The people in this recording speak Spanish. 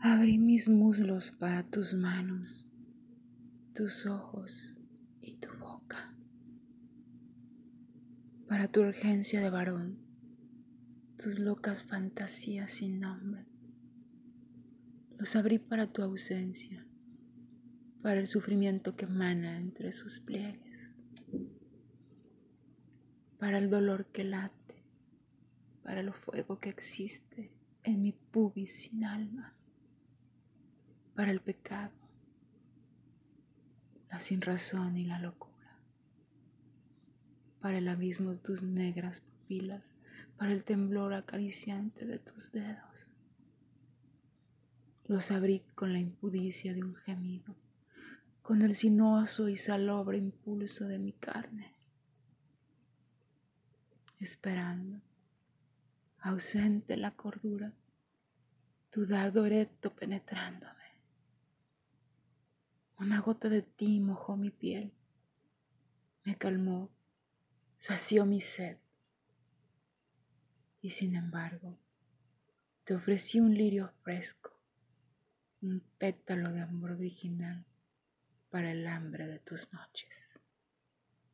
Abrí mis muslos para tus manos, tus ojos y tu boca, para tu urgencia de varón, tus locas fantasías sin nombre. Los abrí para tu ausencia, para el sufrimiento que emana entre sus pliegues, para el dolor que late, para el fuego que existe en mi pubis sin alma para el pecado, la sinrazón y la locura, para el abismo de tus negras pupilas, para el temblor acariciante de tus dedos. Los abrí con la impudicia de un gemido, con el sinuoso y salobre impulso de mi carne, esperando, ausente la cordura, tu dardo erecto penetrándome. Una gota de ti mojó mi piel, me calmó, sació mi sed. Y sin embargo, te ofrecí un lirio fresco, un pétalo de amor original para el hambre de tus noches.